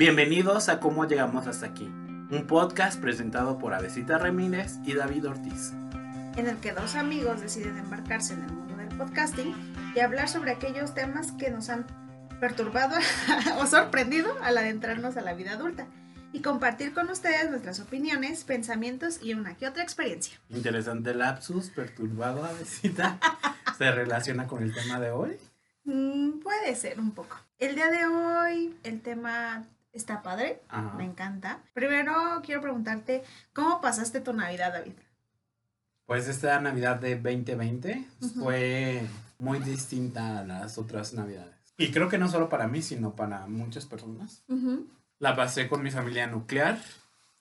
Bienvenidos a Cómo Llegamos Hasta Aquí, un podcast presentado por Avesita Ramírez y David Ortiz. en el que dos amigos deciden embarcarse en el mundo del podcasting y hablar sobre aquellos temas que nos han perturbado o sorprendido al adentrarnos a la vida adulta y compartir con ustedes nuestras opiniones, pensamientos y una que otra experiencia. Interesante lapsus, perturbado Avesita. ¿Se relaciona con el tema de hoy? Mm, puede ser un poco. El día de hoy el tema está padre, Ajá. me encanta. Primero quiero preguntarte, ¿cómo pasaste tu Navidad, David? Pues esta Navidad de 2020 Ujú. fue muy distinta a las otras Navidades. Y creo que no solo para mí, sino para muchas personas. La pasé con mi familia nuclear,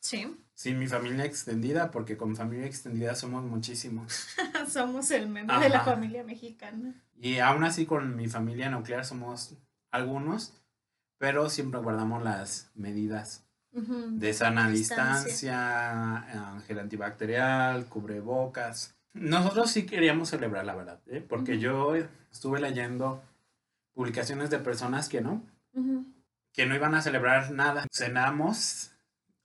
Sí, sin mi familia extendida, porque con familia extendida somos muchísimos. somos el meme de la familia mexicana. Y aún así con mi familia nuclear somos algunos, pero siempre guardamos las medidas Ujú. de sana Distancia. distancia, eh, gel antibacterial, cubrebocas. Nosotros sí queríamos celebrar, la verdad, ¿eh? porque Ujú. yo estuve leyendo publicaciones de personas que no, Ujú. que no iban a celebrar nada. Cenamos,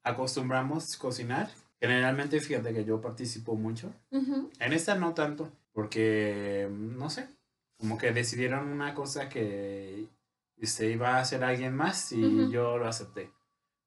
acostumbramos cocinar. Generalmente, fíjate que yo participo mucho. En esta no tanto, porque no sé, como que decidieron una cosa que se iba a hacer alguien más y yo lo acepté.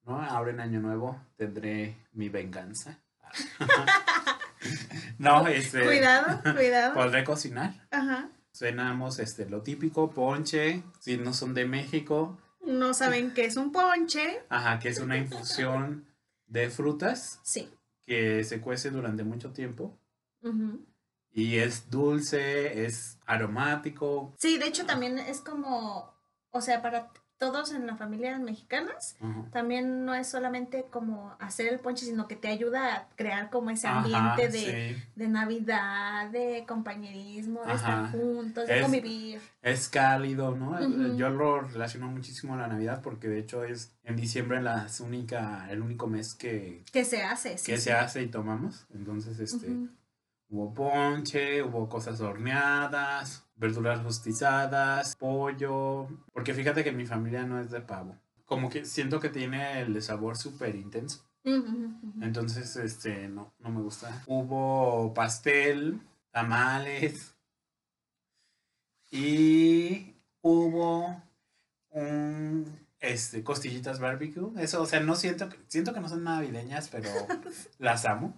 ¿No? Ahora en Año Nuevo tendré mi venganza. no, este, Cuidado, cuidado. podré cocinar. Ajá. Cenamos este, lo típico, ponche, si no son de México, No saben qué es un ponche. ajá, que es una infusión de frutas Sí. que se cuece durante mucho tiempo. Ujú. Y es dulce, es aromático. Sí, de hecho también es como, o sea, para todos en las familias mexicanas, Ajá. también no es solamente como hacer el ponche, sino que te ayuda a crear como ese Ajá, ambiente de, sí. de Navidad, de compañerismo, de estar juntos, de Es- convivir. Es cálido, ¿no? Eh, Ujú. Yo lo relaciono muchísimo a la Navidad porque de hecho es en diciembre la única, el único mes que, ¿Qué se hace? Sí, que sí. se hace y tomamos. Entonces, este. Hubo ponche, hubo cosas horneadas, verduras rostizadas, pollo. Porque fíjate que mi familia no es de pavo. Como que siento que tiene el sabor súper intenso. Entonces, este, no, no me gusta. Hubo pastel, tamales y hubo un, este, costillitas barbecue. Eso, o sea, no siento, siento que no son navideñas, pero las amo.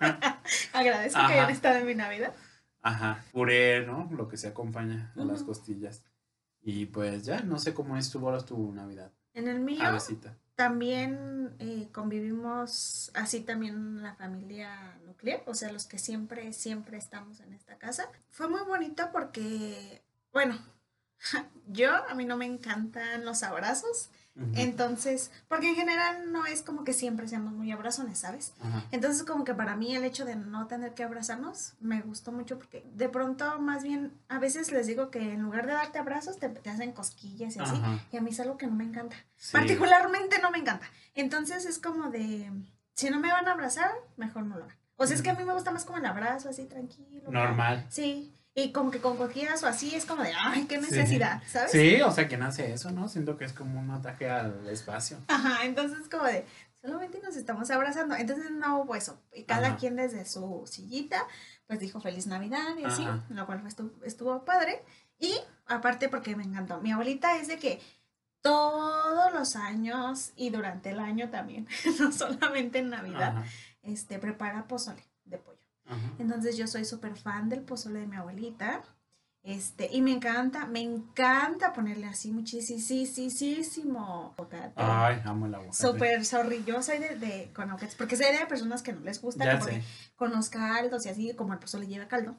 Agradezco que Ajá. hayan estado en mi Navidad. Ajá, puré, ¿no? Lo que se acompaña a las Ujú. costillas. Y pues ya, no sé cómo estuvo tu Navidad. En el mío, Avesita. También eh, convivimos así también la familia nuclear, o sea, los que siempre, siempre estamos en esta casa. Fue muy bonito porque, bueno, yo a mí no me encantan los abrazos, Entonces, porque en general no es como que siempre seamos muy abrazones, ¿sabes? Entonces como que para mí el hecho de no tener que abrazarnos me gustó mucho porque de pronto más bien a veces les digo que en lugar de darte abrazos te, te hacen cosquillas y así. Y a mí es algo que no me encanta. Sí. Particularmente no me encanta. Entonces es como de, si no me van a abrazar, mejor no lo hagan. O sea, es que a mí me gusta más como el abrazo, así tranquilo. Normal. Sí. Y como que con cosquillas o así es como de, ay, qué Sí. necesidad, ¿sabes? Sí, o sea, ¿quién hace eso, no? Siento que es como un ataque al espacio. Ajá, entonces como de, solamente nos estamos abrazando. Entonces no hubo eso. Y cada Ajá. quien desde su sillita, pues dijo feliz Navidad y así, Ajá. lo cual fue estu- estuvo padre. Y aparte porque me encantó. Mi abuelita es de que todos los años y durante el año también, no solamente en Navidad, Ajá, este, prepara pozole. Ajá. Entonces yo soy súper fan del pozole de mi abuelita. Este, y me encanta, me encanta ponerle así muchísimo aguacate. Ay, amo el aguacate. Súper sorry, yo soy de, de con aguacates, porque sé de personas que no les gusta, Ya sé. con los caldos y así, como el pozole lleva caldo.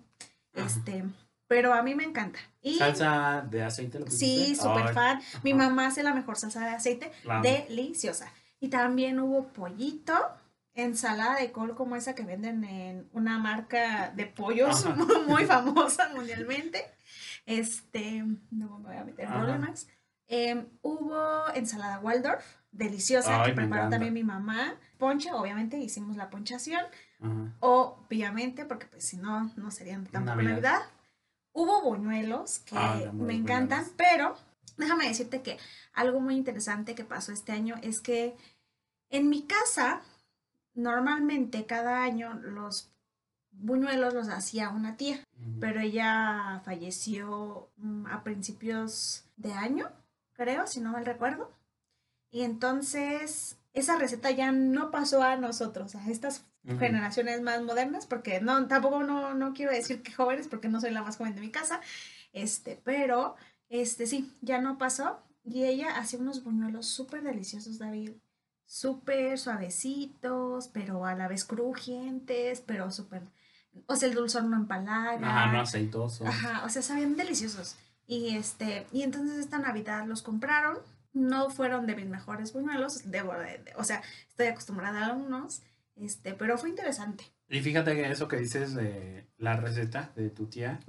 Ajá. Este, pero a mí me encanta. Y Salsa de aceite, lo sí, súper fan. Mi ajá. mamá hace la mejor salsa de aceite, deliciosa. Y también hubo pollito, ensalada de col como esa que venden en una marca de pollos Ajá. muy famosa mundialmente. Este, no me voy a meter Ajá. problemas. Em, hubo ensalada Waldorf, deliciosa, Ay, que preparó también mi mamá. Ponche, obviamente hicimos la ponchación. Ajá. Obviamente, porque pues si no, no serían tampoco Navidad. Navidad. Hubo buñuelos que Ay, amo me encantan, pero Déjame decirte que algo muy interesante que pasó este año es que en mi casa, normalmente cada año los buñuelos los hacía una tía, pero ella falleció mm, a principios de año, creo, si no mal recuerdo. Y entonces esa receta ya no pasó a nosotros, a estas generaciones más modernas, porque no, tampoco no, no quiero decir que jóvenes, porque no soy la más joven de mi casa, este, pero, este, sí, ya no pasó, y ella hacía unos buñuelos súper deliciosos, David, súper suavecitos, pero a la vez crujientes, pero súper, o sea, el dulzor no empalaga, Ajá, no aceitoso. Ajá, o sea, sabían deliciosos. Y este, y entonces esta Navidad los compraron. No fueron de mis mejores buñuelos, debo de- de- o sea, estoy acostumbrada a unos, este, pero fue interesante. Y fíjate que eso que dices de la receta de tu tía,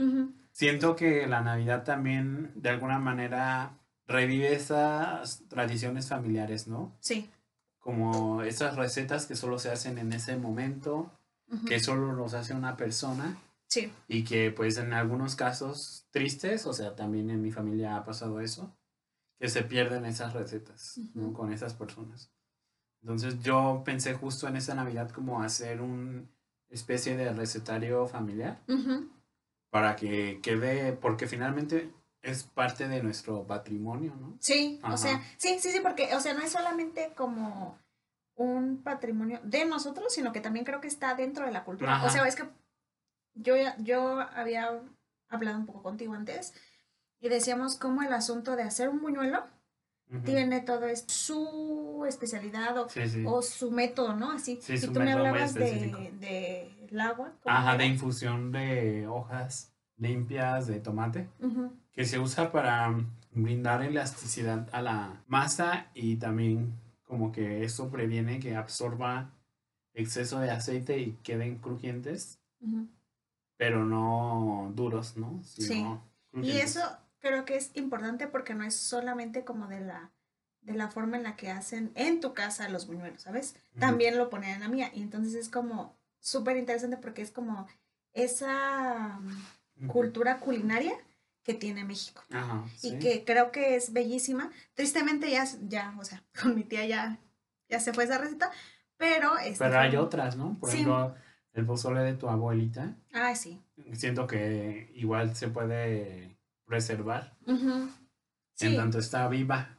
siento que la Navidad también de alguna manera revive esas tradiciones familiares, ¿no? Sí. Como esas recetas que solo se hacen en ese momento, que solo los hace una persona Sí. y que pues en algunos casos tristes, o sea, también en mi familia ha pasado eso, que se pierden esas recetas, ¿no? Con esas personas. Entonces yo pensé justo en esa Navidad como hacer un especie de recetario familiar para que quede, porque finalmente es parte de nuestro patrimonio, ¿no? Sí, Ajá. o sea, sí, sí, sí, porque, o sea, no es solamente como un patrimonio de nosotros, sino que también creo que está dentro de la cultura. O sea, es que yo, ya- yo había hablado un poco contigo antes y decíamos cómo el asunto de hacer un buñuelo tiene todo esto, su especialidad o, Sí, sí. o su método, ¿no? Así. Sí, y tú me hablabas de, específico. de el agua. ¿cómo Ajá, de infusión de hojas limpias de tomate. Que se usa para brindar elasticidad a la masa y también como que eso previene que absorba exceso de aceite y queden crujientes, pero no duros, ¿no? Sino Y eso creo que es importante porque no es solamente como de la, de la forma en la que hacen en tu casa los buñuelos, ¿sabes? También lo ponen en la mía. Y entonces es como súper interesante porque es como esa cultura culinaria que tiene México. Ajá, Y que creo que es bellísima. Tristemente ya, ya, o sea, con mi tía ya, ya se fue esa receta, pero... este, Pero hay otras, ¿no? Por Sí. ejemplo, el pozole de tu abuelita, Ay, sí. siento que igual se puede preservar. Sí. en tanto está viva.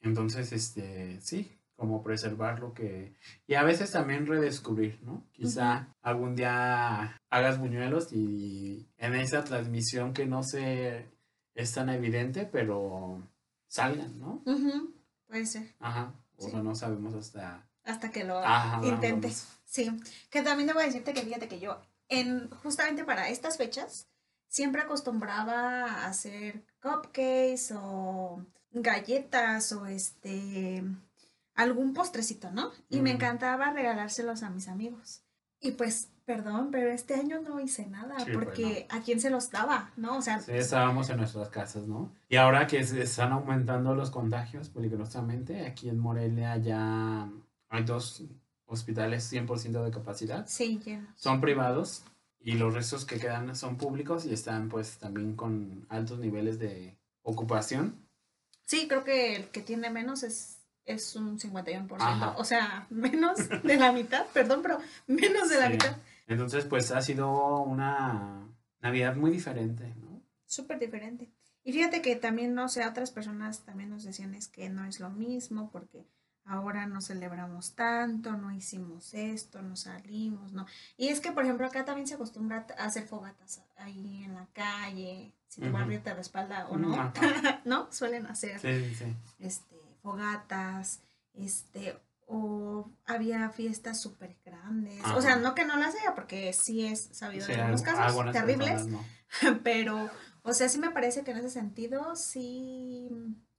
Entonces, este, sí, como preservar lo que... Y a veces también redescubrir, ¿no? Quizá algún día hagas buñuelos y en esa transmisión que no se es tan evidente, pero salgan, ¿no? Ujú. Puede ser. Ajá. O Sí. sea, no sabemos hasta... hasta que lo Ajá, intentes. Sí, que también debo decirte que fíjate que yo, en, justamente para estas fechas, siempre acostumbraba a hacer cupcakes o galletas o este algún postrecito, ¿no? Y me encantaba regalárselos a mis amigos. Y pues, perdón, pero este año no hice nada Sí, porque a quién se los daba, ¿no? O sea, Sí, estábamos en nuestras casas, ¿no? Y ahora que se están aumentando los contagios peligrosamente, aquí en Morelia ya hay dos hospitales 100% de capacidad. sí, lleno. son privados y los restos que quedan son públicos y están pues también con altos niveles de ocupación. Sí, creo que el que tiene menos es, es un 51%. Ajá. O sea, menos de la mitad, perdón, pero menos de la Sí. mitad. Entonces pues ha sido una Navidad muy diferente, ¿no? Súper diferente. Y fíjate que también, no sé, otras personas también nos decían es que no es lo mismo porque ahora no celebramos tanto, no hicimos esto, no salimos, ¿no? Y es que, por ejemplo, acá también se acostumbra a hacer fogatas ahí en la calle, si tu barrio te respalda o no. ¿no? Suelen hacer sí, sí. este, fogatas, este, o había fiestas súper grandes. O sea, no que no las haya, porque sí es sabido Sí, en algunos algu- casos terribles, personas no. pero, o sea, sí me parece que en ese sentido sí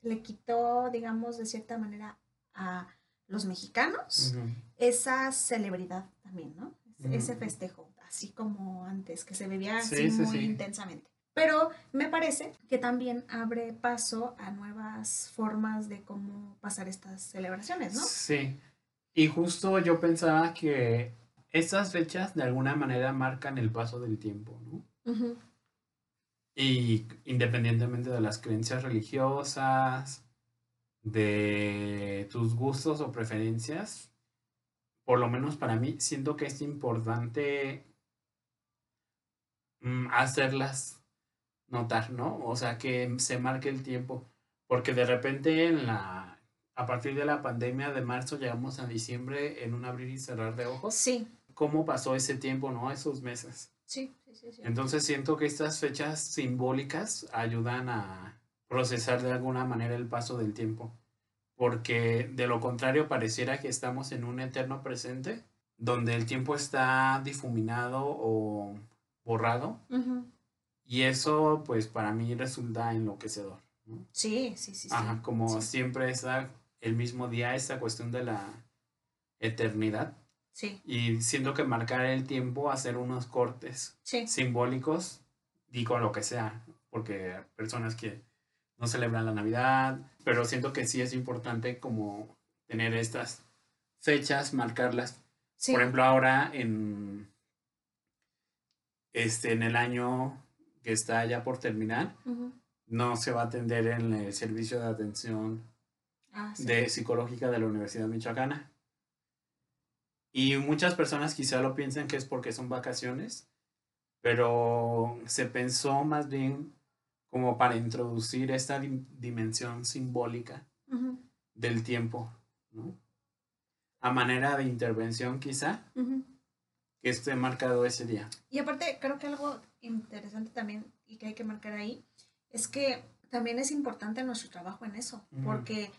le quitó, digamos, de cierta manera a los mexicanos esa celebridad también, ¿no? Ese festejo, así como antes, que se Sí, así sí, muy intensamente. Pero me parece que también abre paso a nuevas formas de cómo pasar estas celebraciones, ¿no? Sí. Y justo yo pensaba que estas fechas de alguna manera marcan el paso del tiempo, ¿no? Y independientemente de las creencias religiosas, de tus gustos o preferencias, por lo menos para mí, siento que es importante mm, hacerlas notar, ¿no? O sea, que se marque el tiempo, porque de repente en la, a partir de la pandemia de marzo llegamos a diciembre en un abrir y cerrar de ojos. Sí. ¿Cómo pasó ese tiempo, no? Esos meses. Sí, sí, sí, sí. Entonces siento que estas fechas simbólicas ayudan a procesar de alguna manera el paso del tiempo, porque de lo contrario pareciera que estamos en un eterno presente donde el tiempo está difuminado o borrado. Y eso pues para mí resulta enloquecedor. ¿no? Sí, sí, sí. sí. Ajá, como Sí. siempre está el mismo día esta cuestión de la eternidad Sí, y siento que marcar el tiempo, hacer unos cortes sí. simbólicos con lo que sea, porque personas que no celebran la Navidad, pero siento que sí es importante como tener estas fechas, marcarlas. sí. Por ejemplo, ahora en este en el año que está ya por terminar, no se va a atender en el servicio de atención Ah, sí. de psicológica de la Universidad Michoacana. Y muchas personas quizá lo piensen que es porque son vacaciones, pero se pensó más bien como para introducir esta dim- dimensión simbólica del tiempo, ¿no? A manera de intervención quizá. Que esté marcado ese día. Y aparte, creo que algo interesante también y que hay que marcar ahí es que también es importante nuestro trabajo en eso, Ujú. porque,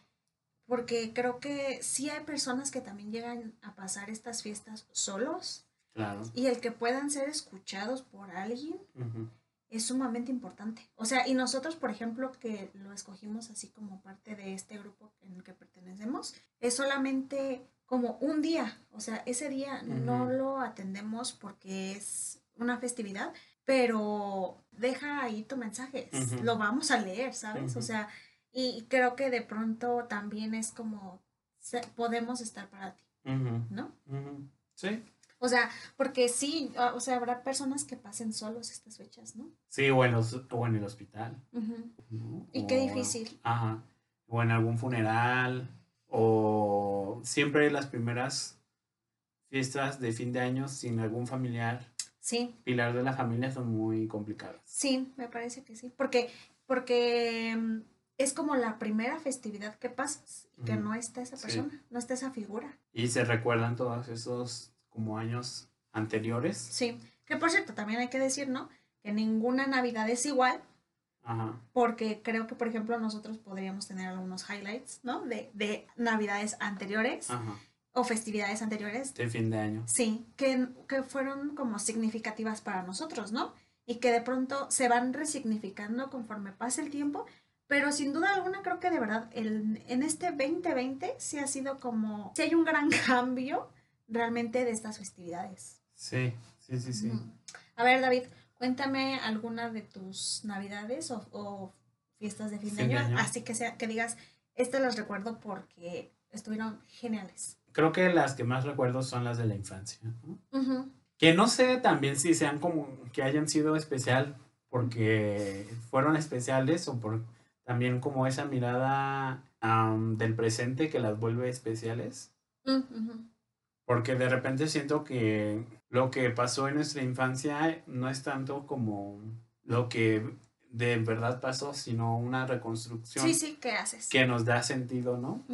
porque creo que sí hay personas que también llegan a pasar estas fiestas solos Claro. y el que puedan ser escuchados por alguien Ujú. es sumamente importante. O sea, y nosotros, por ejemplo, que lo escogimos así como parte de este grupo en el que pertenecemos, es solamente como un día. O sea, ese día no lo atendemos porque es una festividad, pero deja ahí tu mensaje. Lo vamos a leer, ¿sabes? O sea, y creo que de pronto también es como podemos estar para ti. ¿no? Sí. O sea, porque sí, ah, o sea, habrá personas que pasen solos estas fechas, ¿no? Sí, o en, los- o en el hospital. Y qué difícil. Ajá. O en algún funeral. O siempre las primeras fiestas de fin de año sin algún familiar, Sí, pilar de la familia, son muy complicadas. sí, me parece que sí. Porque, porque mm, es como la primera festividad que pasas y que no está esa Sí. persona, no está esa figura. Y se recuerdan todos esos como años anteriores. Sí, que por cierto, también hay que decir, ¿no? Que ninguna Navidad es igual, Ajá. porque creo que, por ejemplo, nosotros podríamos tener algunos highlights, ¿no? De, de Navidades anteriores Ajá. o festividades anteriores De fin de año. Sí, que, que fueron como significativas para nosotros, ¿no? Y que de pronto se van resignificando conforme pasa el tiempo, pero sin duda alguna creo que de verdad el, en este 2020 sí ha sido como, sí hay un gran cambio realmente de estas festividades. Sí, sí, sí, sí. A ver, David, cuéntame alguna de tus navidades o, o fiestas de fin, de, Fin de año, año. así que sea que digas, estas las recuerdo porque estuvieron geniales. Creo que las que más recuerdo son las de la infancia. Que no sé también si sean como que hayan sido especial porque fueron especiales o por también como esa mirada del presente que las vuelve especiales. ujú, Porque de repente siento que lo que pasó en nuestra infancia no es tanto como lo que de verdad pasó, sino una reconstrucción Sí, sí, ¿qué haces? que nos da sentido, ¿no?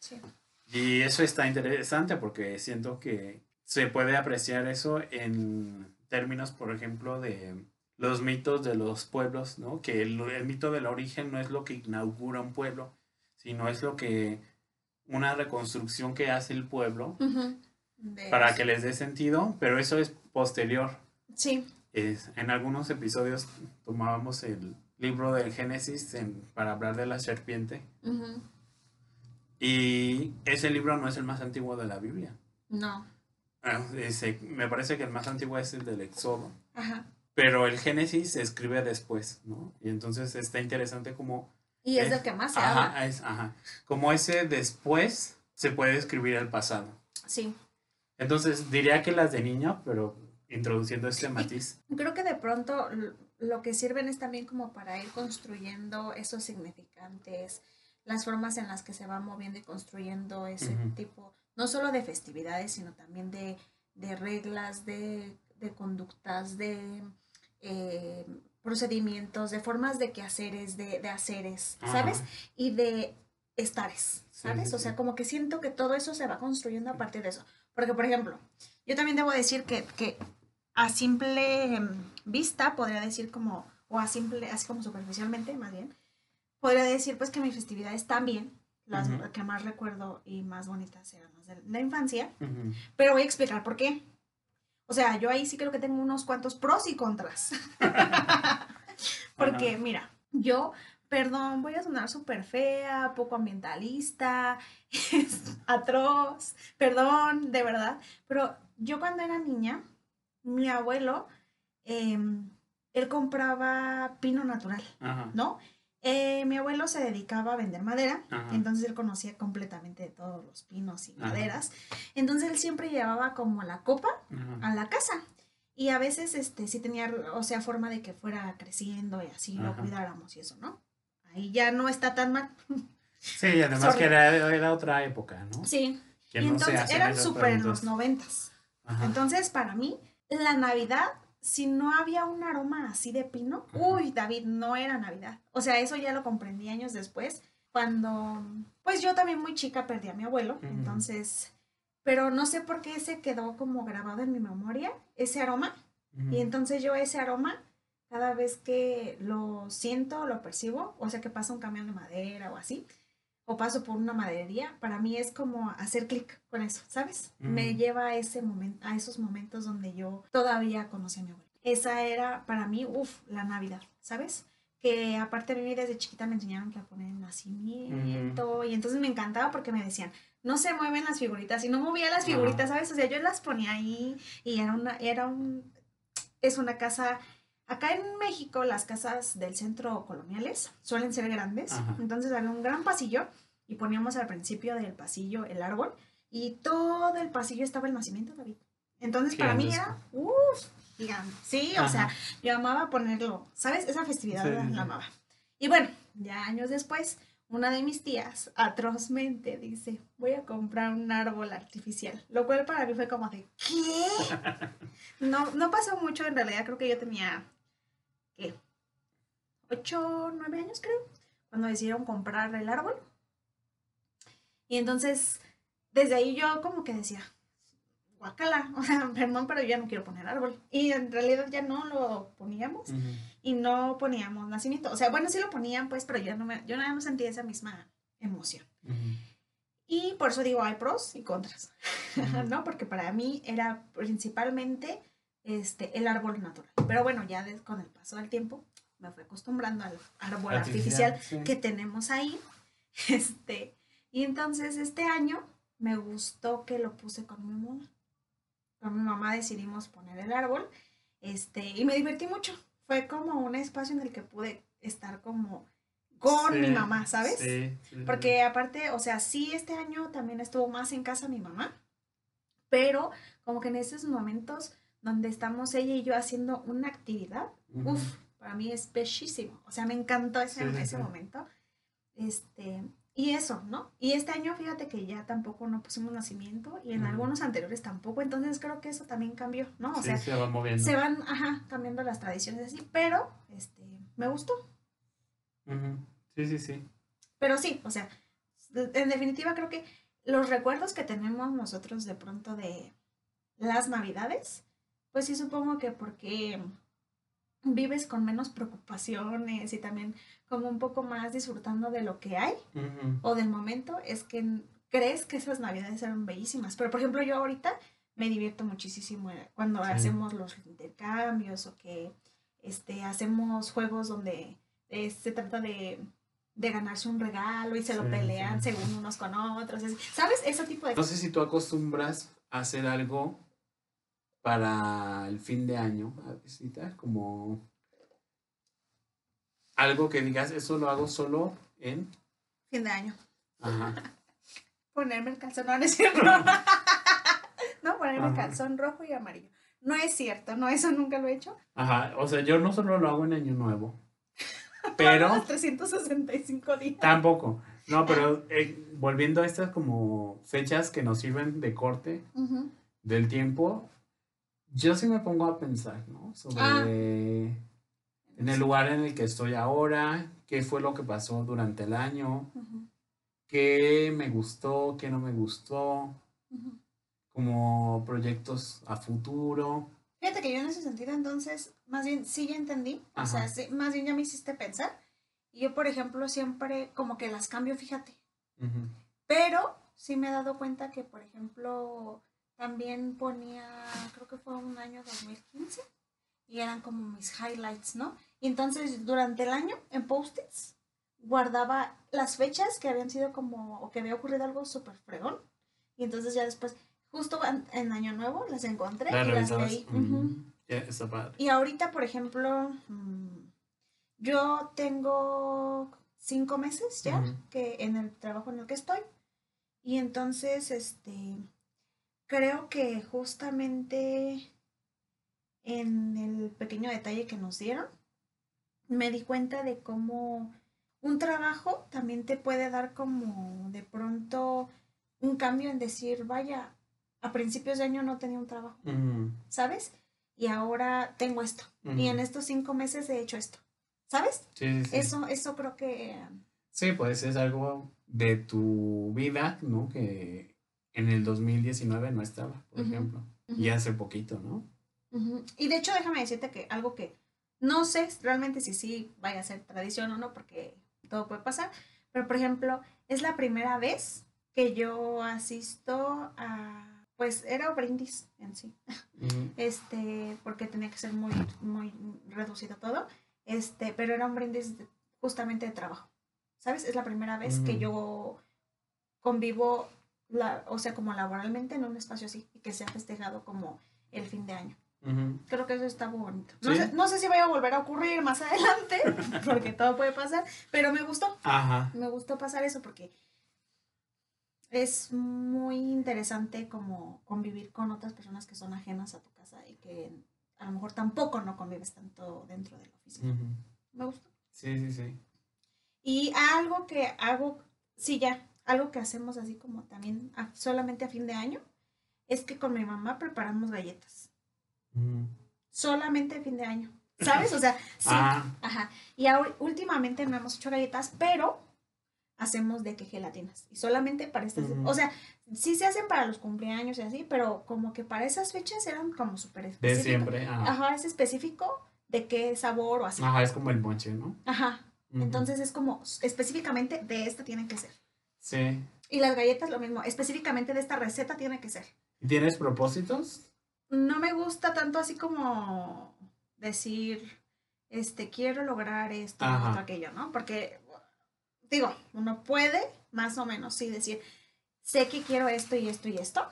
Sí. Y eso está interesante porque siento que se puede apreciar eso en términos, por ejemplo, de los mitos de los pueblos, ¿no? Que el, el mito del origen no es lo que inaugura un pueblo, sino es lo que una reconstrucción que hace el pueblo De- para que les dé sentido, pero eso es posterior. Sí, Es- en algunos episodios tomábamos el libro del Génesis en- para hablar de la serpiente ujú, y ese libro no es el más antiguo de la Biblia. no, Ah, ese- me parece que el más antiguo es el del Éxodo, ajá. pero el Génesis se escribe después, ¿no? Y entonces está interesante como... Y es eh, lo que más se ajá, habla. es- ajá. Como ese después se puede escribir el pasado. Sí. Entonces diría que las de niño, pero introduciendo este matiz. Creo que de pronto lo que sirven es también como para ir construyendo esos significantes, las formas en las que se va moviendo y construyendo ese tipo, no solo de festividades, sino también de, de reglas, de, de conductas, de eh, procedimientos, de formas de quehaceres, de, de haceres, ¿sabes? Y de estares, Sí, ¿sabes? sí, o sea, como que siento que todo eso se va construyendo a partir de eso. Porque, por ejemplo, yo también debo decir que, que a simple vista podría decir como, o a simple, así como superficialmente, más bien, podría decir pues que mis festividades también, las que más recuerdo y más bonitas eran las de la infancia, pero voy a explicar por qué. O sea, yo ahí sí creo que tengo unos cuantos pros y contras. Porque, mira, yo, perdón, voy a sonar súper fea, poco ambientalista, es atroz, perdón, de verdad. Pero yo cuando era niña, mi abuelo, em, él compraba pino natural, Ajá. ¿no? Eh, mi abuelo se dedicaba a vender madera, Ajá. entonces él conocía completamente de todos los pinos y Ajá. maderas. Entonces él siempre llevaba como la copa a la casa. Y a veces, este, sí tenía, o sea, forma de que fuera creciendo y así lo cuidáramos y eso, ¿no? Ahí ya no está tan mal. Sí, y además Sorry. que era, era otra época, ¿no? Sí. Que y no entonces eran súper en los noventas. Entonces, para mí, la Navidad, si no había un aroma así de pino, Ajá. uy, David, no era Navidad. O sea, eso ya lo comprendí años después, cuando, pues yo también muy chica perdí a mi abuelo, entonces, pero no sé por qué se quedó como grabado en mi memoria ese aroma. Y entonces yo ese aroma, cada vez que lo siento, lo percibo, o sea que pasa un camión de madera o así, o paso por una maderería, para mí es como hacer clic con eso, ¿sabes? Me Ujú. lleva a, ese momento, a esos momentos donde yo todavía conocí a mi abuelo. Esa era para mí, uff, la Navidad, ¿sabes? Que aparte a mí desde chiquita me enseñaron que a poner el nacimiento y entonces me encantaba porque me decían, no se mueven las figuritas y no movía las figuritas, ¿sabes? O sea, yo las ponía ahí y era una, era un, es una casa, acá en México las casas del centro coloniales suelen ser grandes, Ajá. entonces había un gran pasillo y poníamos al principio del pasillo el árbol y todo el pasillo estaba el nacimiento, David. Entonces para mí era, uff, gigante. Sí, o sea, yo amaba ponerlo, ¿sabes? Esa festividad Sí, la, sí. la amaba. Y bueno, ya años después, una de mis tías atrozmente dice, voy a comprar un árbol artificial, lo cual para mí fue como de, ¿qué? No, no pasó mucho, en realidad creo que yo tenía, ¿qué? Ocho, nueve años creo, cuando decidieron comprar el árbol. Y entonces, desde ahí yo como que decía, guacala, o sea, perdón, pero yo ya no quiero poner árbol. Y en realidad ya no lo poníamos Ujú. y no poníamos nacimiento. O sea, bueno, sí lo ponían, pues, pero yo no, me, yo nada no sentía esa misma emoción. Ujú. Y por eso digo, hay pros y contras. ¿no? Porque para mí era principalmente este, el árbol natural. Pero bueno, ya con el paso del tiempo me fui acostumbrando al árbol artificial, sí. que tenemos ahí. Este, y entonces este año me gustó que lo puse con mi mamá. Con mi mamá decidimos poner el árbol. Este, y me divertí mucho. Fue como un espacio en el que pude estar como con mi mamá, ¿sabes? Sí. Porque aparte, o sea, sí, este año también estuvo más en casa mi mamá, pero como que en esos momentos donde estamos ella y yo haciendo una actividad, Ujú. uff, para mí es bellísimo. O sea, me encantó ese, Sí, ese sí. momento. Este, y eso, ¿no? Y este año, fíjate que ya tampoco no pusimos nacimiento y en algunos anteriores tampoco, entonces creo que eso también cambió, ¿no? O Sí, sea, se va moviendo. se van, ajá, cambiando las tradiciones así, pero, este, me gustó. Sí, sí, sí. Pero sí, o sea, en definitiva creo que los recuerdos que tenemos nosotros de pronto de las navidades, pues sí supongo que porque vives con menos preocupaciones y también como un poco más disfrutando de lo que hay o del momento, es que crees que esas navidades eran bellísimas. Pero por ejemplo yo ahorita me divierto muchísimo eh, cuando Sí. hacemos los intercambios o que este, hacemos juegos donde eh, se trata de, de ganarse un regalo y se lo pelean sí. según unos con otros. es- ¿Sabes? Ese tipo de No sé si tú acostumbras a hacer algo para el fin de año, Avisita, como algo que digas, eso lo hago solo en... fin de año. Ajá. Ponerme el calzón, no, no es cierto. no, ponerme Ajá. calzón rojo y amarillo. No es cierto, no, eso nunca lo he hecho. Ajá, o sea, yo no solo lo hago en Año Nuevo, pero Los 365 días. tampoco. No, pero eh, volviendo a estas como fechas que nos sirven de corte del tiempo, yo sí me pongo a pensar, ¿no? Sobre en el lugar en el que estoy ahora, qué fue lo que pasó durante el año, Ujú, qué me gustó, qué no me gustó, como proyectos a futuro. Fíjate que yo en ese sentido, entonces, más bien sí ya entendí. O sea, sí, más bien ya me hiciste pensar. Y yo, por ejemplo, siempre como que las cambio, fíjate. Ujú. Pero sí me he dado cuenta que, por ejemplo, también ponía, creo que fue un año 2015, y eran como mis highlights, ¿no? Y entonces durante el año, en post-its, guardaba las fechas que habían sido como, o que había ocurrido algo súper fregón. Y entonces ya después, justo en, en Año Nuevo, las encontré ¿La y las leí. Mm, padre. Y ahorita, por ejemplo, mm, yo tengo cinco meses ya que en el trabajo en el que estoy. Y entonces, este, creo que justamente en el pequeño detalle que nos dieron, me di cuenta de cómo un trabajo también te puede dar como de pronto un cambio en decir, vaya, a principios de año no tenía un trabajo. ¿sabes? Y ahora tengo esto. Y en estos cinco meses he hecho esto. ¿Sabes? Sí, sí, sí. Eso, eso creo que... Sí, pues es algo de tu vida, ¿no? Que en el 2019 no estaba, por ejemplo. Y hace poquito, ¿no? Y de hecho, déjame decirte que algo que no sé realmente si sí vaya a ser tradición o no, porque todo puede pasar. Pero, por ejemplo, es la primera vez que yo asisto a... Pues era un brindis en sí. Este, porque tenía que ser muy, muy reducido todo, este, pero era un brindis de- justamente de trabajo, ¿sabes? Es la primera vez que yo convivo, la, o sea, como laboralmente en un espacio así, y que se ha festejado como el fin de año. Creo que eso está muy bonito. No, sé, no sé si vaya a volver a ocurrir más adelante, porque todo puede pasar, pero me gustó, Ajá. me gustó pasar eso porque es muy interesante como convivir con otras personas que son ajenas a tu casa y que a lo mejor tampoco no convives tanto dentro de la oficina. Me gustó. Sí, sí, sí. Y algo que hago, sí, ya, algo que hacemos así como también a- solamente a fin de año, es que con mi mamá preparamos galletas. Ujú. Solamente a fin de año. ¿Sabes? O sea, sí. Ah, Ajá. Y ahora, últimamente no hemos hecho galletas, pero hacemos de que gelatinas. Y solamente para estas. Ujú. O sea, sí se hacen para los cumpleaños y así, pero como que para esas fechas eran como súper de específicas. siempre. Ajá. Ajá, es específico de qué sabor o así. Ajá, es como el monche, ¿no? Ajá. Entonces es como específicamente de esta tienen que ser. Sí. Y las galletas lo mismo, específicamente de esta receta tiene que ser. ¿Y ¿Tienes propósitos? No me gusta tanto así como decir, este, quiero lograr esto, esto, aquello, ¿no? Porque, digo, uno puede más o menos sí decir, sé que quiero esto y esto y esto,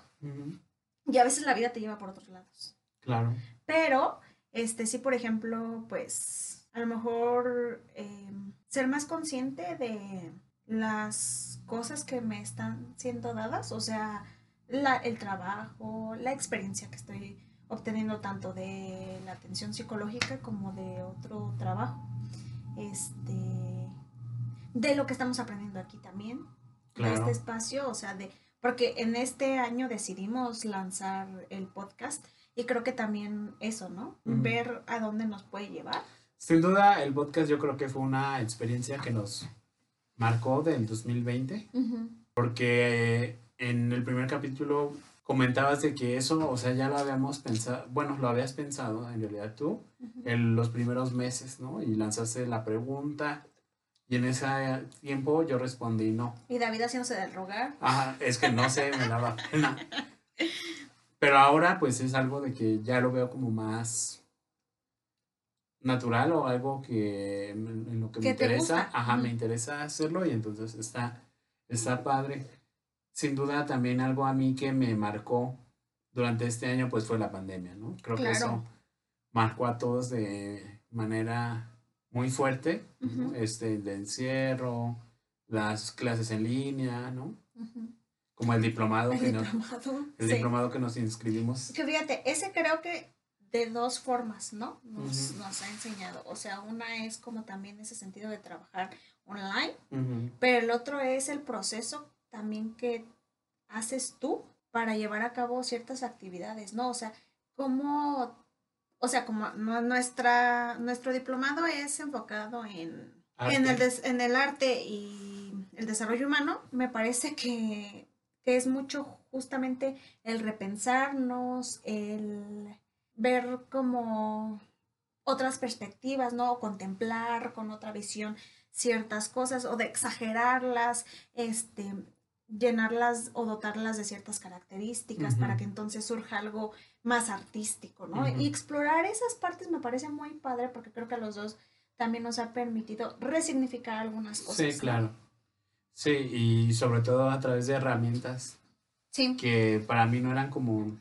y a veces la vida te lleva por otros lados. Claro. Pero, este, sí, por ejemplo, pues, a lo mejor eh, ser más consciente de las cosas que me están siendo dadas, o sea, la- el trabajo, la experiencia que estoy obteniendo tanto de la atención psicológica como de otro trabajo. Este, de lo que estamos aprendiendo aquí también, de este espacio, o sea, de, porque en este año decidimos lanzar el podcast y creo que también eso, ¿no? Ver a dónde nos puede llevar. Sin duda, el podcast yo creo que fue una experiencia que nos marcó del 2020, porque en el primer capítulo comentabas de que eso, o sea, ya lo habíamos pensado, bueno, lo habías pensado en realidad tú en los primeros meses, ¿no? Y lanzaste la pregunta y en ese tiempo yo respondí no. Y David haciéndose del rogar. Ajá, es que no sé, me daba pena. Pero ahora pues es algo de que ya lo veo como más natural o algo que en, en lo que me interesa, ajá, me interesa hacerlo y entonces está, está padre. Sin duda también algo a mí que me marcó durante este año pues fue la pandemia, ¿no? Creo que eso marcó a todos de manera muy fuerte. Este, el encierro, las clases en línea, ¿no? Como el diplomado, El que nos, diplomado. el sí. diplomado que nos inscribimos. Que fíjate, ese creo que de dos formas, ¿no? Nos, nos ha enseñado. O sea, una es como también ese sentido de trabajar online, pero el otro es el proceso también que haces tú para llevar a cabo ciertas actividades, ¿no? O sea, cómo, o sea, como nu- nuestra, nuestro diplomado es enfocado en, en, el des- en el arte y el desarrollo humano, me parece que, que es mucho justamente el repensarnos, el ver como otras perspectivas, ¿no? O contemplar con otra visión ciertas cosas o de exagerarlas, este, llenarlas o dotarlas de ciertas características para que entonces surja algo más artístico, ¿no? Y explorar esas partes me parece muy padre porque creo que a los dos también nos ha permitido resignificar algunas cosas. Sí, ¿no? claro. Sí, y sobre todo a través de herramientas Sí, que para mí no eran como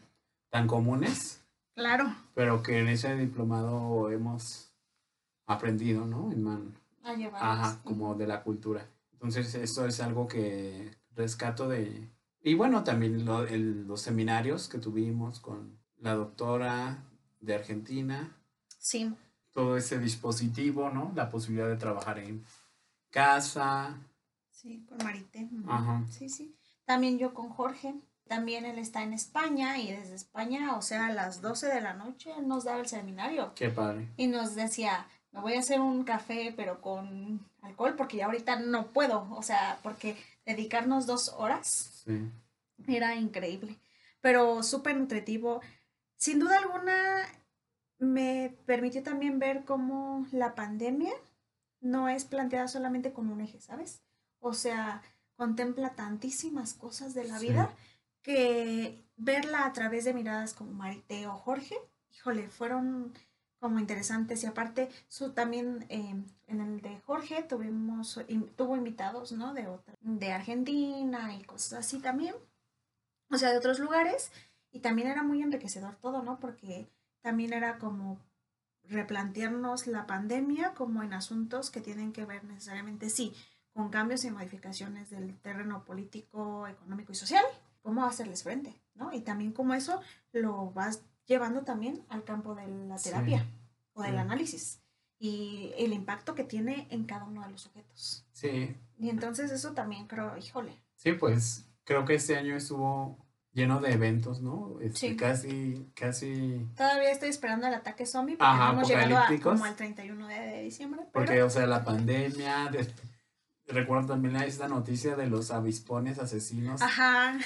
tan comunes, claro. pero que en ese diplomado hemos aprendido, ¿no? En man, A llevar. ajá, como de la cultura. Entonces, esto es algo que rescato de... Y bueno, también lo- el- los seminarios que tuvimos con la doctora de Argentina, Sí, todo ese dispositivo, ¿no? La posibilidad de trabajar en casa. sí, con Marité. Ajá. Sí, sí. También yo con Jorge. También él está en España y desde España, o sea, a las 12 de la noche, él nos daba el seminario. Qué padre. y nos decía, me voy a hacer un café pero con alcohol porque ya ahorita no puedo, o sea, porque dedicarnos dos horas Sí. era increíble, pero súper nutritivo. Sin duda alguna me permitió también ver cómo la pandemia no es planteada solamente como un eje, ¿sabes? O sea, contempla tantísimas cosas de la Sí. vida que verla a través de miradas como Marité o Jorge, híjole, fueron como interesantes. Y aparte su también eh, en el de Jorge tuvimos tuvo invitados no de otra de Argentina y cosas así también o sea de otros lugares. Y también era muy enriquecedor todo no porque también era como replantearnos la pandemia como en asuntos que tienen que ver necesariamente sí con cambios y modificaciones del terreno político económico y social cómo hacerles frente no y también cómo eso lo vas llevando también al campo de la Sí. terapia o del Sí. análisis y el impacto que tiene en cada uno de los sujetos. Sí, Y entonces eso también creo, híjole, sí, pues creo que este año estuvo lleno de eventos, ¿no? Este, Sí. Casi, casi, todavía estoy esperando el ataque zombie porque Ajá, no hemos llegado a, como al 31 de, de diciembre. Pero, porque, o sea, la pandemia, de- recuerdo también esta noticia de los avispones asesinos, Ajá,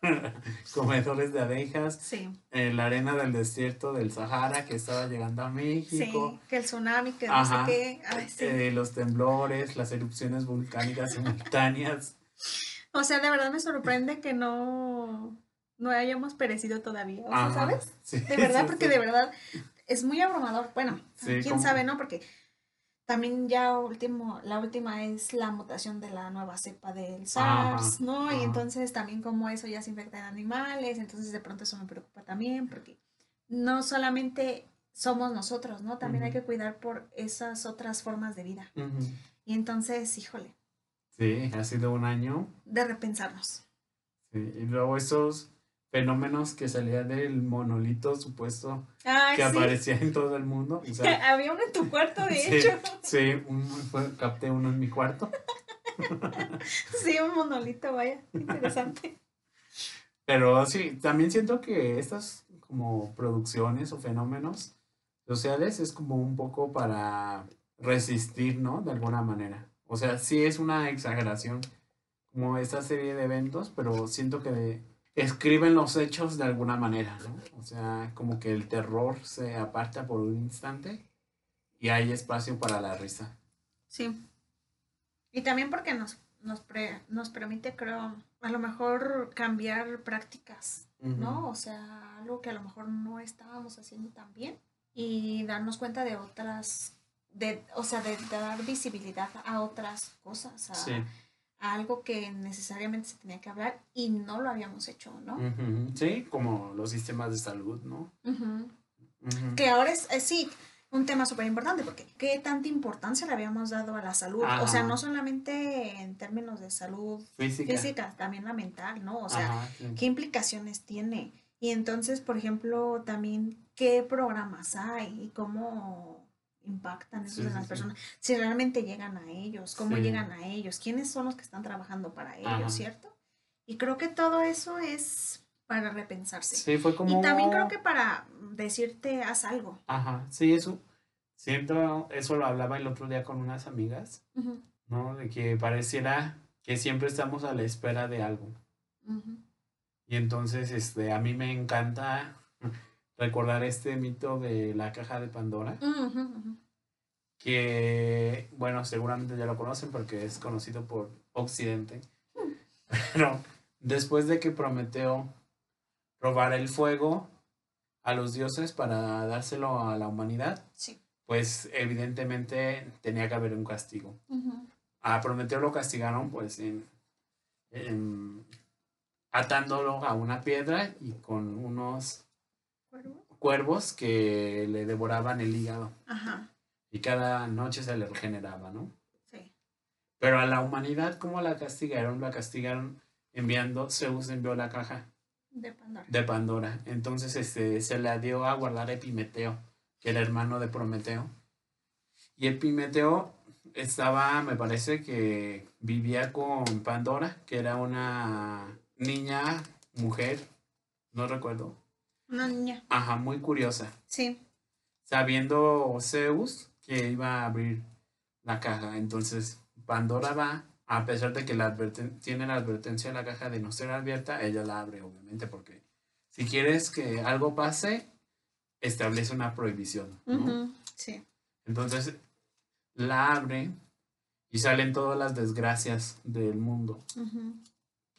comedores de abejas, sí, en la arena del desierto del Sahara que estaba llegando a México. sí, que el tsunami, que no Ajá. sé qué. Ay, sí. eh, los temblores, las erupciones volcánicas simultáneas. O sea, de verdad me sorprende que no, no hayamos perecido todavía, o sea, ¿sabes? sí, De verdad, porque de verdad es muy abrumador. Bueno, quién como- sabe, ¿no? Porque también ya último, la última es la mutación de la nueva cepa del SARS, Ajá, ¿no? Y entonces también como eso ya se infecta en animales, entonces de pronto eso me preocupa también, porque no solamente somos nosotros, ¿no? También hay que cuidar por esas otras formas de vida. Y entonces, híjole, Sí, ha sido un año. de repensarnos. Sí, y luego esos fenómenos que salían del monolito supuesto que sí. aparecía en todo el mundo. O sea, Había uno en tu cuarto, de sí, hecho. sí, un- fue- capté uno en mi cuarto. Sí, un monolito, vaya, interesante. Pero sí, también siento que estas como producciones o fenómenos sociales es como un poco para resistir, ¿no? De alguna manera. O sea, sí es una exageración como esta serie de eventos, pero siento que escriben los hechos de alguna manera, ¿no? O sea, como que el terror se aparta por un instante y hay espacio para la risa. Sí. Y también porque nos, nos, pre- nos permite, creo, a lo mejor cambiar prácticas, ¿no? O sea, algo que a lo mejor no estábamos haciendo tan bien y darnos cuenta de otras, de, o sea, de, dar visibilidad a otras cosas, a, Sí. Algo que necesariamente se tenía que hablar y no lo habíamos hecho, ¿no? Ujú. Sí, como los sistemas de salud, ¿no? Ujú. Ujú. Que ahora es, es sí, un tema súper importante, porque qué tanta importancia le habíamos dado a la salud. O sea, Ajá. no solamente en términos de salud Física. física, también la mental, ¿no? O sea, Ajá, sí. ¿qué implicaciones tiene Y entonces, por ejemplo, también qué programas hay y cómo impactan eso Sí, en sí, las sí. personas, si realmente llegan a ellos, cómo Sí. llegan a ellos, quiénes son los que están trabajando para ellos, Ajá. ¿cierto? Y creo que todo eso es para repensarse. Sí, fue como... Y también creo que para decirte, haz algo. Ajá, sí, eso. Siento, eso lo hablaba el otro día con unas amigas, Ujú, ¿no? De que pareciera que siempre estamos a la espera de algo. ujú. Y entonces, este, a mí me encanta recordar este mito de la caja de Pandora, que, bueno, seguramente ya lo conocen porque es conocido por Occidente. Pero después de que Prometeo robara el fuego a los dioses para dárselo a la humanidad, Sí. pues evidentemente tenía que haber un castigo. A Prometeo lo castigaron pues en, en- atándolo a una piedra y con unos ¿Cuervo? cuervos que le devoraban el hígado Ajá, y cada noche se le regeneraba, ¿no? sí. Pero a la humanidad, ¿cómo la castigaron? La castigaron enviando, Zeus envió la caja De Pandora. de Pandora. Entonces este, se la dio a guardar a Epimeteo, que era hermano de Prometeo. Y Epimeteo estaba, me parece que vivía con Pandora, que era una niña, mujer, no recuerdo. Una niña. Ajá, muy curiosa. Sí. Sabiendo Zeus que iba a abrir la caja. Entonces Pandora va, a pesar de que la adverten- tiene la advertencia de la caja de no ser abierta, ella la abre, obviamente, porque si quieres que algo pase, establece una prohibición. ¿no? Sí. Entonces la abre y salen todas las desgracias del mundo.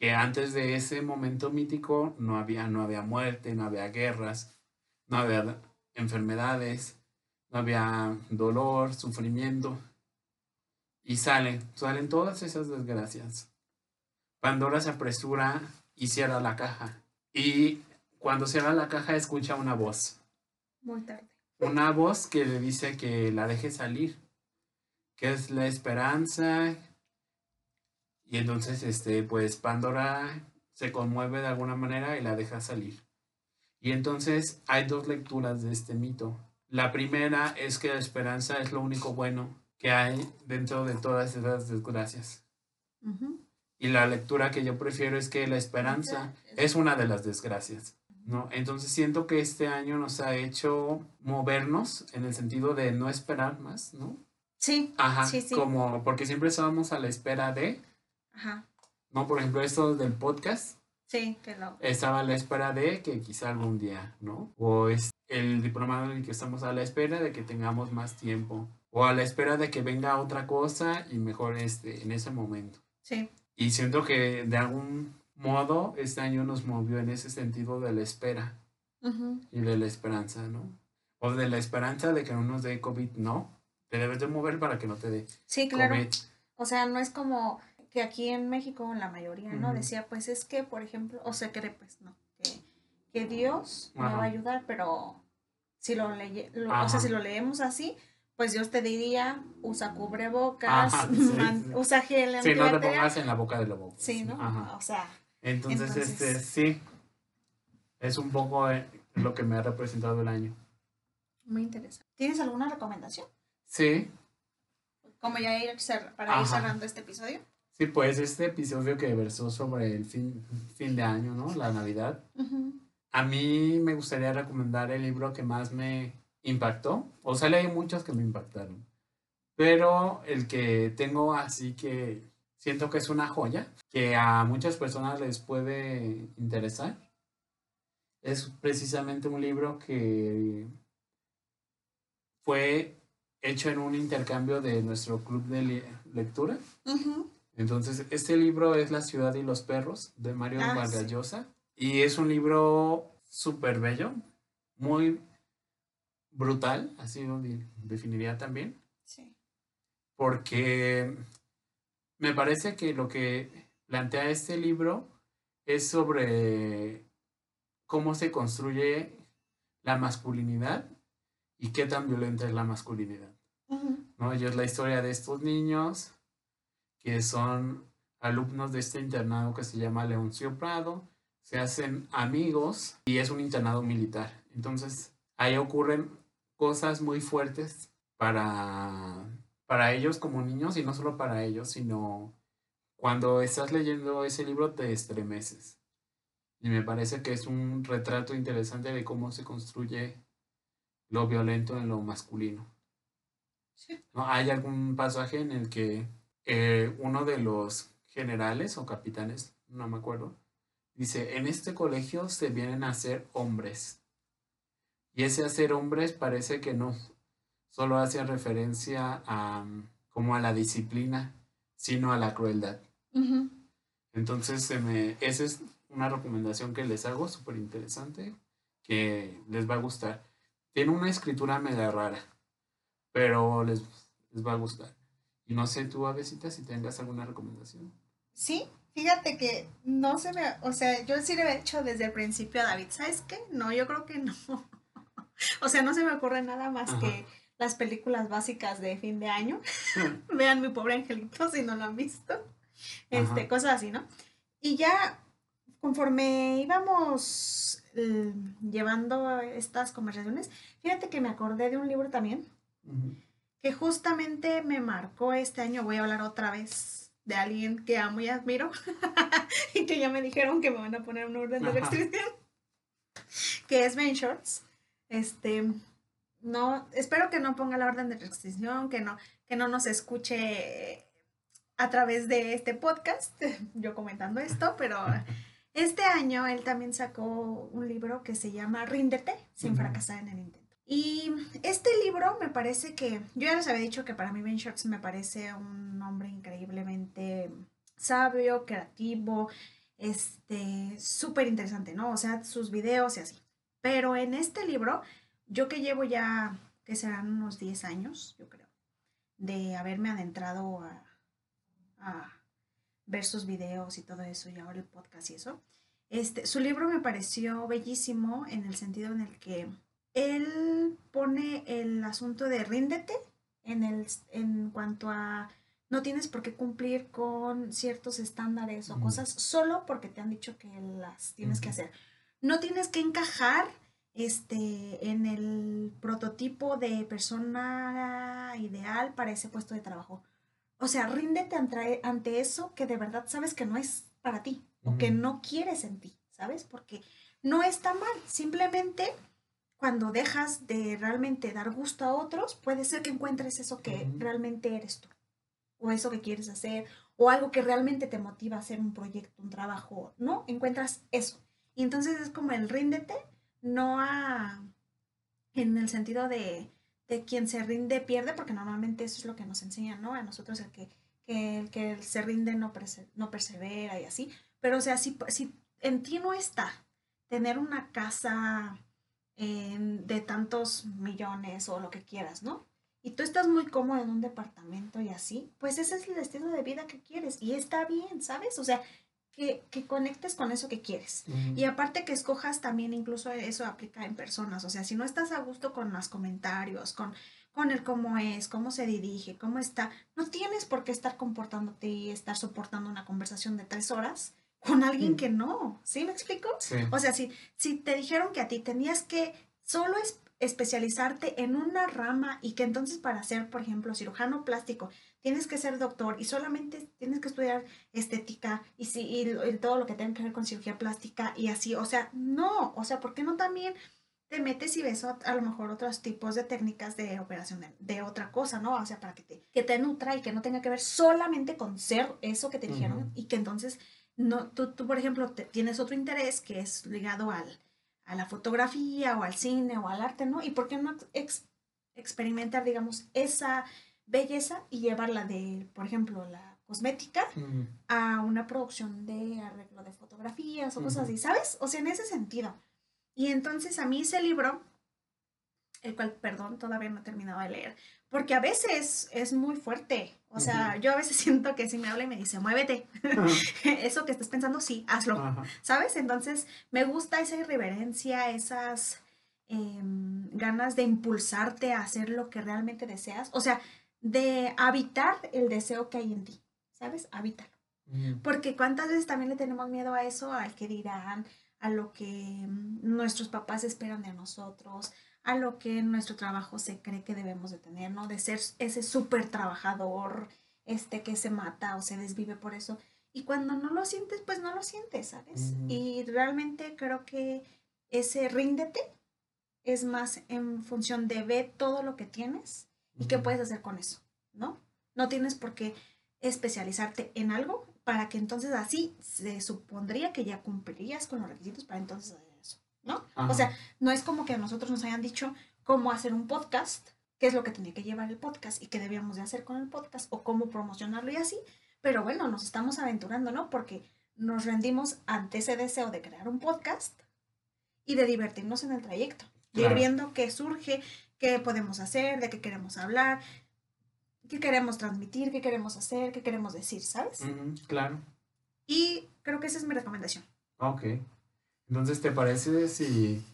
Que antes de ese momento mítico no había, no había muerte, no había guerras, no había enfermedades, no había dolor, sufrimiento. Y salen, salen todas esas desgracias. Pandora se apresura y cierra la caja. Y cuando cierra la caja escucha una voz. Muy tarde. Una voz que le dice que la deje salir, que es la esperanza. Y entonces, este, pues Pandora se conmueve de alguna manera y la deja salir. Y entonces hay dos lecturas de este mito. La primera es que la esperanza es lo único bueno que hay dentro de todas esas desgracias. Y la lectura que yo prefiero es que la esperanza es una de las desgracias, ¿no? Entonces siento que este año nos ha hecho movernos en el sentido de no esperar más, ¿no? Sí. Ajá, Sí, sí. como porque siempre estábamos a la espera de, Ajá. ¿no? Por ejemplo, esto del podcast, Sí, que lo. estaba a la espera de que quizá algún día, ¿no? O es el diplomado en el que estamos a la espera de que tengamos más tiempo, o a la espera de que venga otra cosa y mejor este, en ese momento. Sí. Y siento que de algún modo este año nos movió en ese sentido de la espera y de la esperanza, ¿no? O de la esperanza de que no nos dé COVID, no. Te debes de mover para que no te dé Sí, claro. COVID. O sea, no es como que aquí en México la mayoría, ¿no? Decía, pues es que, por ejemplo, o se cree, pues, no, que, que Dios me va a ayudar, pero si lo, leye, lo- o sea, si lo leemos así, pues Dios te diría, usa cubrebocas, Ajá, sí, man- sí. usa gel Sí, no te pongas en la boca del lobo. Sí, ¿no? Ajá. O sea, Entonces, Entonces- este, sí, es un poco eh, lo que me ha representado el año. muy interesante. ¿Tienes alguna recomendación? Sí, Como ya ir para ir cerrando este episodio. Sí, pues este episodio que versó sobre el fin, fin de año, ¿no? La Navidad. A mí me gustaría recomendar el libro que más me impactó. O sea, leí muchos que me impactaron. Pero el que tengo así que siento que es una joya, que a muchas personas les puede interesar, es precisamente un libro que fue hecho en un intercambio de nuestro club de le- lectura. Ujú. Entonces, este libro es La ciudad y los perros de Mario Ah, Vargas sí. Y es un libro súper bello, muy brutal, así lo definiría también, Sí. porque me parece que lo que plantea este libro es sobre cómo se construye la masculinidad y qué tan violenta es la masculinidad. Ujú. ¿no? Y es la historia de estos niños que son alumnos de este internado que se llama Leoncio Prado. se hacen amigos y es un internado militar. Entonces, ahí ocurren cosas muy fuertes para, para ellos como niños y no solo para ellos, sino cuando estás leyendo ese libro te estremeces. Y me parece que es un retrato interesante de cómo se construye lo violento en lo masculino. ¿No? Hay algún pasaje en el que eh, uno de los generales o capitanes, no me acuerdo, dice, en este colegio se vienen a ser hombres. Y ese hacer hombres parece que no solo hace referencia a como a la disciplina, sino a la crueldad. Entonces, se me, esa es una recomendación que les hago, súper interesante, que les va a gustar. Tiene una escritura media rara, pero les, les va a gustar. Y no sé tú, Avesita, si tengas alguna recomendación. Sí, fíjate que no se me, o sea, yo sí le he hecho desde el principio a David, ¿sabes qué? No, yo creo que no. o sea, no se me ocurre nada más que las películas básicas de fin de año. Vean mi pobre angelito si no lo han visto. Este, cosas así, ¿no? Y ya conforme íbamos eh, llevando estas conversaciones, fíjate que me acordé de un libro también que justamente me marcó este año. Voy a hablar otra vez de alguien que amo y admiro y que ya me dijeron que me van a poner un orden de restricción, que es Ben Shorts. Este, no, espero que no ponga la orden de restricción, que no, que no nos escuche a través de este podcast, yo comentando esto, pero este año él también sacó un libro que se llama Ríndete sin fracasar en el intento. Y este libro me parece que, yo ya les había dicho que para mí Ben Shorts me parece un hombre increíblemente sabio, creativo, este, súper interesante, ¿no? O sea, sus videos y así. Pero en este libro, yo que llevo ya, que serán unos 10 años, yo creo, de haberme adentrado a, a ver sus videos y todo eso, y ahora el podcast y eso. Este, su libro me pareció bellísimo en el sentido en el que él pone el asunto de ríndete en, el, en cuanto a no tienes por qué cumplir con ciertos estándares o cosas solo porque te han dicho que las tienes que hacer. No tienes que encajar este, en el prototipo de persona ideal para ese puesto de trabajo. O sea, ríndete ante, eso que de verdad sabes que no es para ti o que no quieres en ti, ¿sabes? Porque no está mal, simplemente cuando dejas de realmente dar gusto a otros, puede ser que encuentres eso que realmente eres tú, o eso que quieres hacer, o algo que realmente te motiva a hacer un proyecto, un trabajo, ¿no? Encuentras eso. Y entonces es como el ríndete, no a, en el sentido de, de quien se rinde pierde, porque normalmente eso es lo que nos enseñan, ¿no? A nosotros el que, que el que se rinde no, no persevera y así. Pero o sea, si, si en ti no está tener una casa de tantos millones o lo que quieras, ¿no? Y tú estás muy cómodo en un departamento y así, pues ese es el estilo de vida que quieres y está bien, ¿sabes? O sea, que, que, conectes con eso que quieres. Y aparte que escojas también, incluso eso aplica en personas. O sea, si no estás a gusto con los comentarios, con, con el cómo es, cómo se dirige, cómo está, no tienes por qué estar comportándote y estar soportando una conversación de tres horas con alguien que no. ¿Sí me explico? O sea, si, si te dijeron que a ti tenías que solo es especializarte en una rama y que entonces para ser, por ejemplo, cirujano plástico, tienes que ser doctor y solamente tienes que estudiar estética y, si, y, todo lo que tenga que ver con cirugía plástica y así, o sea, no, o sea, ¿por qué no también te metes y ves a, lo mejor otros tipos de técnicas de operación de, otra cosa, ¿no? O sea, para que te, que te nutra y que no tenga que ver solamente con ser eso que te dijeron y que entonces, no, tú, tú por ejemplo, tienes otro interés que es ligado al a la fotografía o al cine o al arte, ¿no? ¿Y por qué no experimentar, digamos, esa belleza y llevarla de, por ejemplo, la cosmética a una producción de arreglo de fotografías o cosas así, ¿sabes? O sea, en ese sentido. Y entonces a mí ese libro, el cual, perdón, todavía no he terminado de leer, porque a veces es muy fuerte. O sea, yo a veces siento que si me habla y me dice, muévete, eso que estás pensando, sí, hazlo, ¿sabes? Entonces, me gusta esa irreverencia, esas em, ganas de impulsarte a hacer lo que realmente deseas. O sea, de habitar el deseo que hay en ti, ¿sabes? Habítalo. Mm. Porque cuántas veces también le tenemos miedo a eso, al que dirán, a lo que mm, nuestros papás esperan de nosotros, a lo que nuestro trabajo se cree que debemos de tener, ¿no? De ser ese súper trabajador, este que se mata o se desvive por eso. Y cuando no lo sientes, pues no lo sientes, ¿sabes? Y realmente creo que ese ríndete es más en función de ver todo lo que tienes y qué puedes hacer con eso, ¿no? No tienes por qué especializarte en algo para que entonces así se supondría que ya cumplirías con los requisitos para entonces ¿no? O sea, no es como que a nosotros nos hayan dicho cómo hacer un podcast, qué es lo que tenía que llevar el podcast y qué debíamos de hacer con el podcast o cómo promocionarlo y así, pero bueno, nos estamos aventurando, ¿no? Porque nos rendimos ante ese deseo de crear un podcast y de divertirnos en el trayecto, de ir viendo qué surge, qué podemos hacer, de qué queremos hablar, qué queremos transmitir, qué queremos hacer, qué queremos decir, ¿sabes? claro. Y creo que esa es mi recomendación. Ok. Entonces, ¿te parece si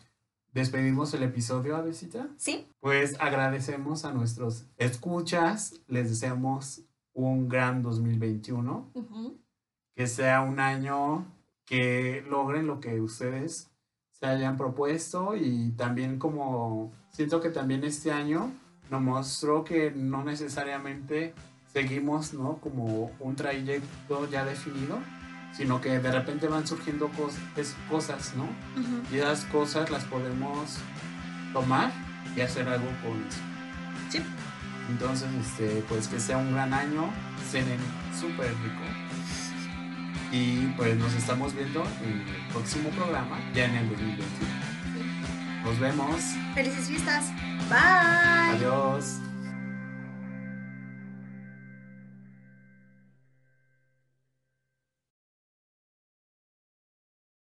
despedimos el episodio, Avesita? Sí. Pues agradecemos a nuestros escuchas, les deseamos un gran 2021, que sea un año que logren lo que ustedes se hayan propuesto y también como siento que también este año nos mostró que no necesariamente seguimos, ¿no? Como un trayecto ya definido, sino que de repente van surgiendo cosas, ¿no? Y esas cosas las podemos tomar y hacer algo con eso. Sí. Entonces, este, pues que sea un gran año, cenen súper rico. Y pues nos estamos viendo en el próximo programa, ya en el 2021. Nos vemos. Felices fiestas. Bye. Adiós.